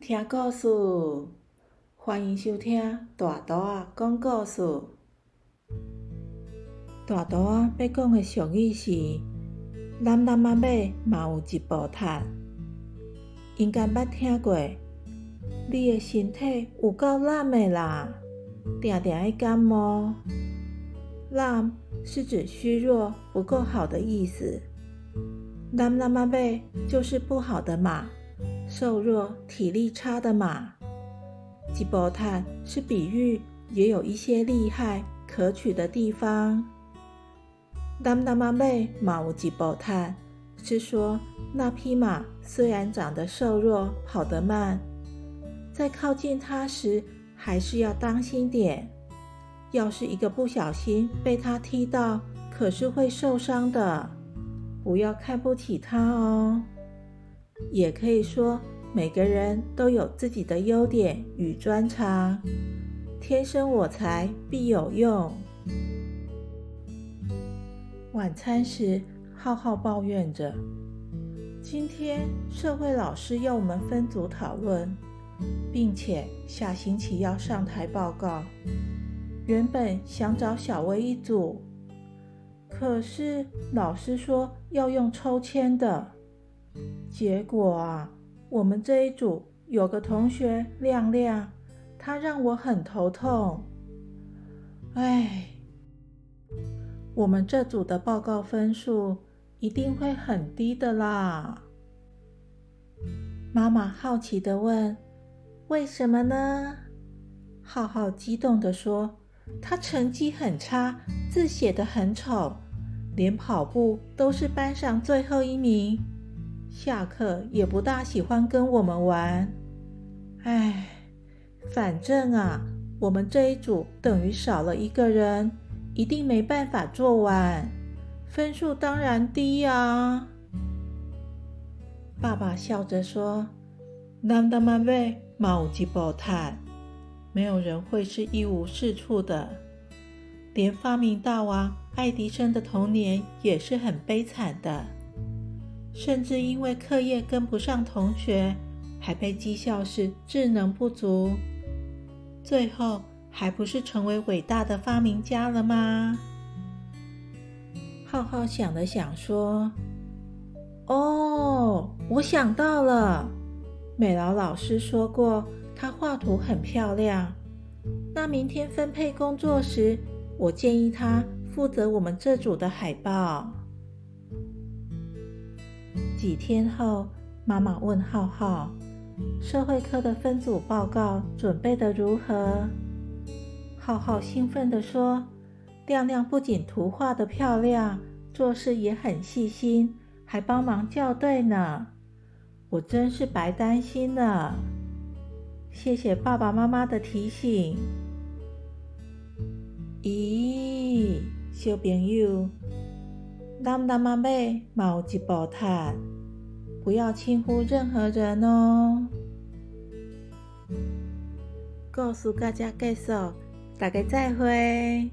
听故事，欢迎收听大图啊讲故事。大图啊要讲的俗语是：男男仔马嘛有一部碳。应该捌听过，你的身体有够懒的啦，定定爱感冒。懒是指虚弱、不够好的意思。男男仔马就是不好的马。瘦弱、体力差的马，吉波坦是比喻，也有一些厉害可取的地方。当当马背马无吉波坦，是说那匹马虽然长得瘦弱、跑得慢，在靠近它时还是要当心点。要是一个不小心被它踢到，可是会受伤的。不要看不起它哦。也可以说，每个人都有自己的优点与专长，天生我材必有用。晚餐时，浩浩抱怨着：“今天社会老师要我们分组讨论，并且下星期要上台报告。原本想找小薇一组，可是老师说要用抽签的。”结果啊，我们这一组有个同学亮亮，他让我很头痛。哎，我们这组的报告分数一定会很低的啦。妈妈好奇的问：“为什么呢？”浩浩激动的说：“他成绩很差，字写的很丑，连跑步都是班上最后一名。”下课也不大喜欢跟我们玩，唉，反正啊，我们这一组等于少了一个人，一定没办法做完，分数当然低呀。爸爸笑着说：“难得嘛呗，毛吉宝坦，没有人会是一无是处的，连发明大王爱迪生的童年也是很悲惨的。”甚至因为课业跟不上同学，还被讥笑是智能不足，最后还不是成为伟大的发明家了吗？浩浩想了想说：“哦，我想到了，美劳老师说过他画图很漂亮。那明天分配工作时，我建议他负责我们这组的海报。”几天后，妈妈问浩浩：“社会科的分组报告准备的如何？”浩浩兴奋地说：“亮亮不仅图画的漂亮，做事也很细心，还帮忙校对呢。我真是白担心了。谢谢爸爸妈妈的提醒。”咦，小朋友，男男妈妹毛一部毯。不要轻忽任何人哦！告诉大家，介绍，大家再会。